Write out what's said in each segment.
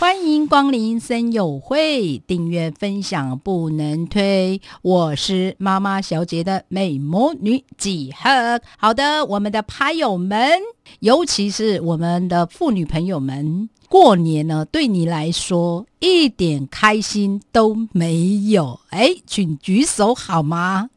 欢迎光临森友会，订阅分享不能推。我是妈妈小姐的美魔女几何。好的，我们的牌友们，尤其是我们的妇女朋友们，过年呢，对你来说一点开心都没有。哎，请举手好吗？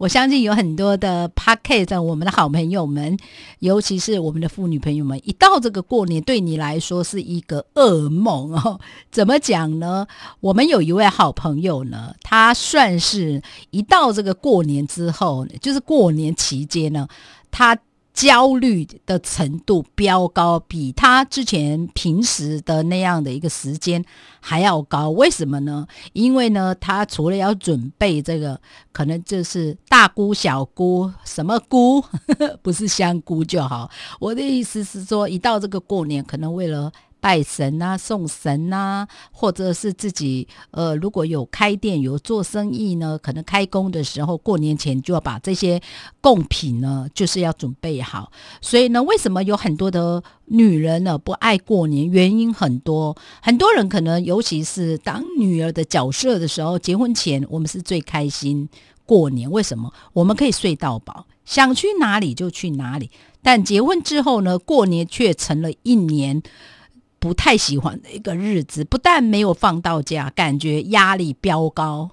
我相信有很多的 p a c k e t 我们的好朋友们，尤其是我们的妇女朋友们，一到这个过年，对你来说是一个噩梦 哦。怎么讲呢？我们有一位好朋友呢，他算是一到这个过年之后，就是过年期间呢，他。焦虑的程度飙高，比他之前平时的那样的一个时间还要高。为什么呢？因为呢，他除了要准备这个，可能就是大姑、小姑，什么菇 不是香菇就好。我的意思是说，一到这个过年，可能为了。拜神啊，送神啊，或者是自己呃，如果有开店有做生意呢，可能开工的时候，过年前就要把这些贡品呢，就是要准备好。所以呢，为什么有很多的女人呢不爱过年？原因很多，很多人可能尤其是当女儿的角色的时候，结婚前我们是最开心过年。为什么？我们可以睡到饱，想去哪里就去哪里。但结婚之后呢，过年却成了一年。不太喜欢的一个日子，不但没有放到假，感觉压力飙高，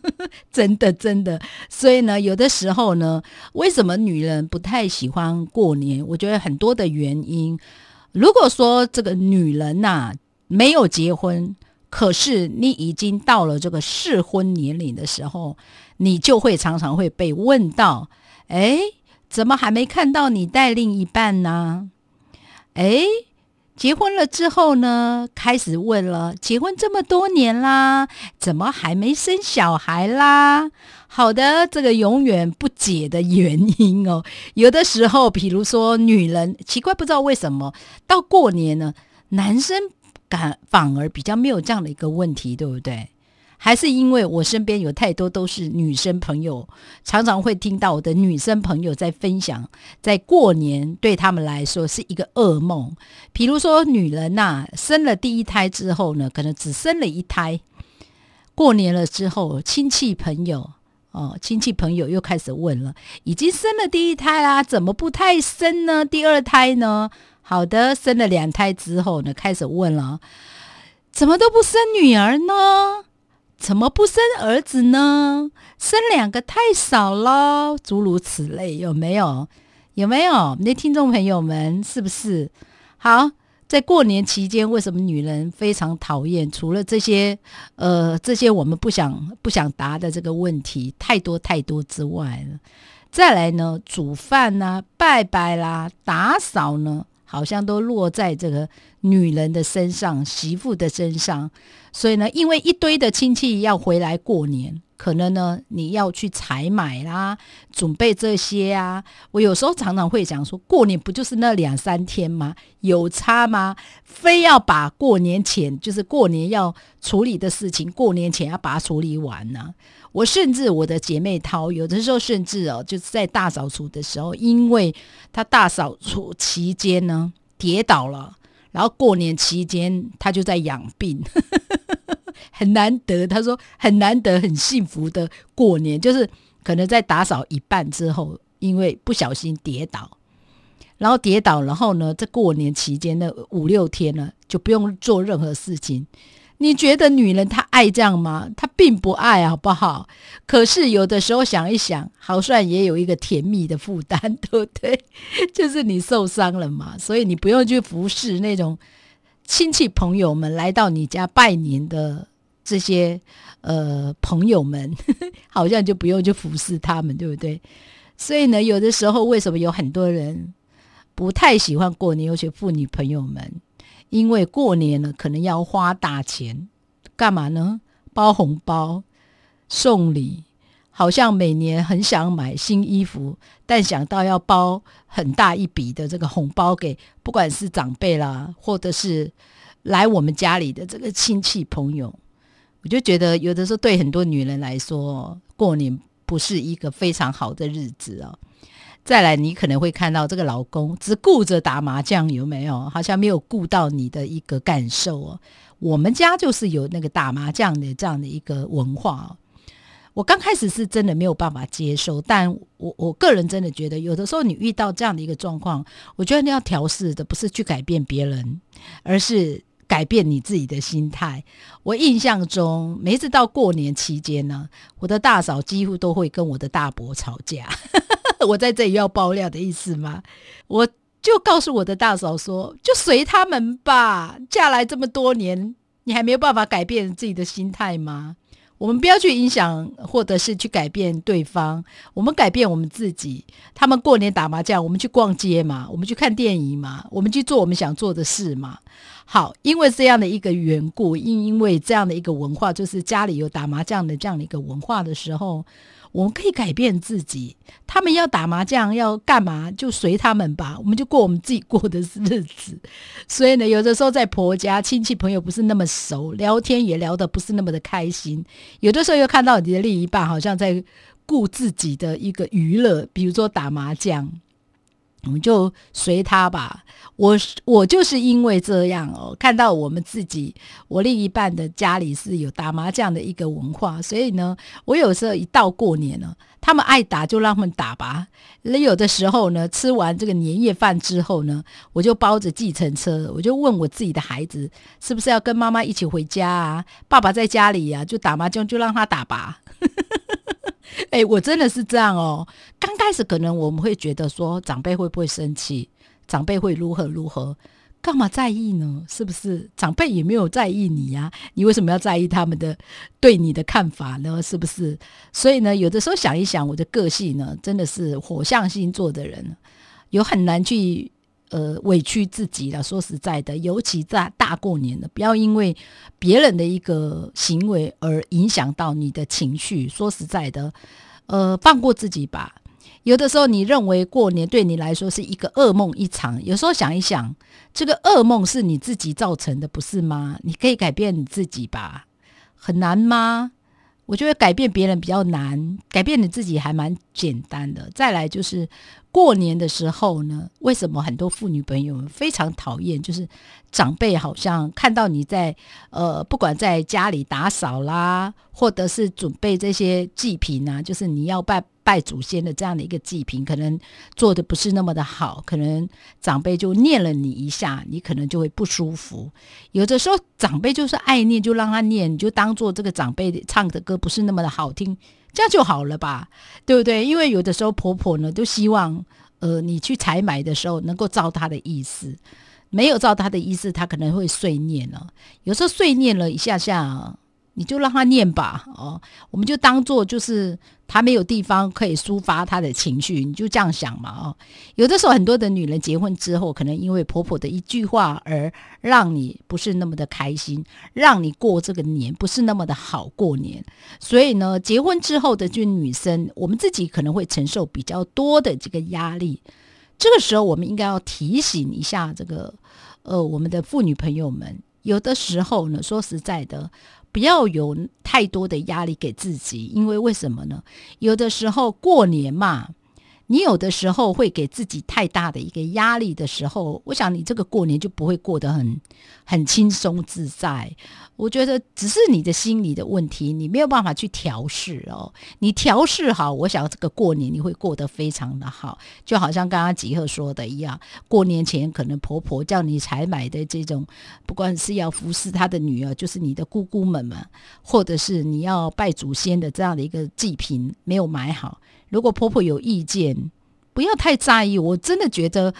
真的真的。所以呢，有的时候呢，为什么女人不太喜欢过年？我觉得很多的原因。如果说这个女人呐没有结婚，可是你已经到了这个适婚年龄的时候，你就会常常会被问到：哎，怎么还没看到你带另一半呢？哎。结婚了之后呢，开始问了：结婚这么多年啦，怎么还没生小孩啦？好的，这个永远不解的原因哦。有的时候，比如说女人，奇怪不知道为什么到过年呢，男生感反而比较没有这样的一个问题，对不对？还是因为我身边有太多都是女生朋友，常常会听到我的女生朋友在分享，在过年对他们来说是一个噩梦。比如说，女人呐，生了第一胎之后呢，可能只生了一胎，过年了之后，亲戚朋友哦，亲戚朋友又开始问了：已经生了第一胎啦，怎么不太生呢？第二胎呢？好的，生了两胎之后呢，开始问了：怎么都不生女儿呢？怎么不生儿子呢？生两个太少了，诸如此类，有没有？有没有？那听众朋友们，是不是？好，在过年期间，为什么女人非常讨厌？除了这些，呃，这些我们不想不想答的这个问题，太多太多之外了。再来呢，煮饭呐，拜拜啦，打扫呢？好像都落在这个女人的身上，媳妇的身上。所以呢，因为一堆的亲戚要回来过年，可能呢你要去采买啦，准备这些啊。我有时候常常会讲说，过年不就是那两三天吗？有差吗？非要把过年前就是过年要处理的事情，过年前要把它处理完呢？我甚至我的姐妹淘，有的时候甚至哦，就是在大扫除的时候，因为她大扫除期间呢跌倒了，然后过年期间她就在养病，很难得。她说很难得，很幸福的过年，就是可能在打扫一半之后，因为不小心跌倒，然后跌倒，然后呢，在过年期间的五六天呢，就不用做任何事情。你觉得女人她爱这样吗？她并不爱，好不好？可是有的时候想一想，好像也有一个甜蜜的负担，对不对？就是你受伤了嘛，所以你不用去服侍那种亲戚朋友们来到你家拜年的这些呃朋友们，好像就不用去服侍他们，对不对？所以呢，有的时候为什么有很多人不太喜欢过年，尤其妇女朋友们？因为过年了，可能要花大钱，干嘛呢？包红包、送礼，好像每年很想买新衣服，但想到要包很大一笔的这个红包给，不管是长辈啦，或者是来我们家里的这个亲戚朋友，我就觉得有的时候对很多女人来说，过年不是一个非常好的日子哦。再来，你可能会看到这个老公只顾着打麻将，有没有？好像没有顾到你的一个感受哦。我们家就是有那个打麻将的这样的一个文化哦。我刚开始是真的没有办法接受，但我我个人真的觉得，有的时候你遇到这样的一个状况，我觉得你要调试的不是去改变别人，而是改变你自己的心态。我印象中，每次到过年期间呢，我的大嫂几乎都会跟我的大伯吵架。我在这里要爆料的意思吗？我就告诉我的大嫂说，就随他们吧。嫁来这么多年，你还没有办法改变自己的心态吗？我们不要去影响，或者是去改变对方，我们改变我们自己。他们过年打麻将，我们去逛街嘛，我们去看电影嘛，我们去做我们想做的事嘛。好，因为这样的一个缘故，因因为这样的一个文化，就是家里有打麻将的这样的一个文化的时候。我们可以改变自己，他们要打麻将要干嘛就随他们吧，我们就过我们自己过的日子。所以呢，有的时候在婆家亲戚朋友不是那么熟，聊天也聊得不是那么的开心。有的时候又看到你的另一半好像在顾自己的一个娱乐，比如说打麻将。我们就随他吧。我我就是因为这样哦，看到我们自己，我另一半的家里是有打麻将的一个文化，所以呢，我有时候一到过年了，他们爱打就让他们打吧。那有的时候呢，吃完这个年夜饭之后呢，我就包着计程车，我就问我自己的孩子，是不是要跟妈妈一起回家啊？爸爸在家里呀，就打麻将，就让他打吧。哎，我真的是这样哦。刚开始可能我们会觉得说，长辈会不会生气？长辈会如何如何？干嘛在意呢？是不是？长辈也没有在意你呀，你为什么要在意他们的对你的看法呢？是不是？所以呢，有的时候想一想，我的个性呢，真的是火象星座的人，有很难去。呃，委屈自己了。说实在的，尤其在大过年的，不要因为别人的一个行为而影响到你的情绪。说实在的，呃，放过自己吧。有的时候，你认为过年对你来说是一个噩梦一场，有时候想一想，这个噩梦是你自己造成的，不是吗？你可以改变你自己吧，很难吗？我觉得改变别人比较难，改变你自己还蛮简单的。再来就是过年的时候呢，为什么很多妇女朋友非常讨厌？就是长辈好像看到你在呃，不管在家里打扫啦，或者是准备这些祭品啊，就是你要拜。拜祖先的这样的一个祭品，可能做的不是那么的好，可能长辈就念了你一下，你可能就会不舒服。有的时候长辈就是爱念，就让他念，你就当做这个长辈唱的歌不是那么的好听，这样就好了吧？对不对？因为有的时候婆婆呢都希望，呃，你去采买的时候能够照她的意思，没有照她的意思，她可能会碎念了。有时候碎念了一下下。你就让他念吧，哦，我们就当做就是他没有地方可以抒发他的情绪，你就这样想嘛，哦，有的时候很多的女人结婚之后，可能因为婆婆的一句话而让你不是那么的开心，让你过这个年不是那么的好过年，所以呢，结婚之后的这女生，我们自己可能会承受比较多的这个压力，这个时候我们应该要提醒一下这个，呃，我们的妇女朋友们，有的时候呢，说实在的。不要有太多的压力给自己，因为为什么呢？有的时候过年嘛。你有的时候会给自己太大的一个压力的时候，我想你这个过年就不会过得很很轻松自在。我觉得只是你的心理的问题，你没有办法去调试哦。你调试好，我想这个过年你会过得非常的好。就好像刚刚吉赫说的一样，过年前可能婆婆叫你采买的这种，不管是要服侍她的女儿，就是你的姑姑们嘛，或者是你要拜祖先的这样的一个祭品没有买好。如果婆婆有意见，不要太在意。我真的觉得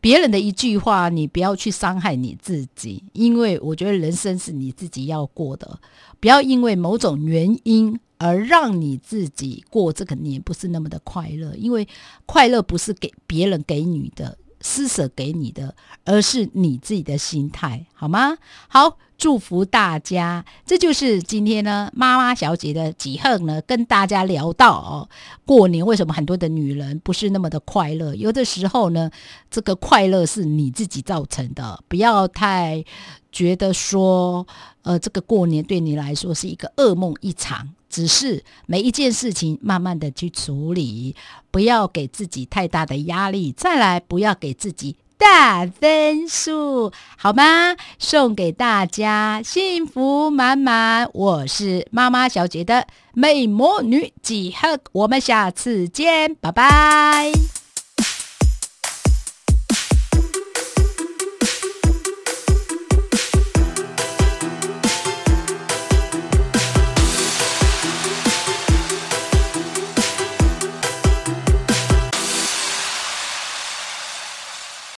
别人的一句话，你不要去伤害你自己，因为我觉得人生是你自己要过的。不要因为某种原因而让你自己过这个年不是那么的快乐，因为快乐不是给别人给你的。施舍给你的，而是你自己的心态，好吗？好，祝福大家。这就是今天呢，妈妈小姐的几恨呢，跟大家聊到哦，过年为什么很多的女人不是那么的快乐？有的时候呢，这个快乐是你自己造成的，不要太。觉得说，呃，这个过年对你来说是一个噩梦一场。只是每一件事情慢慢的去处理，不要给自己太大的压力。再来，不要给自己大分数，好吗？送给大家幸福满满。我是妈妈小姐的美魔女几何，我们下次见，拜拜。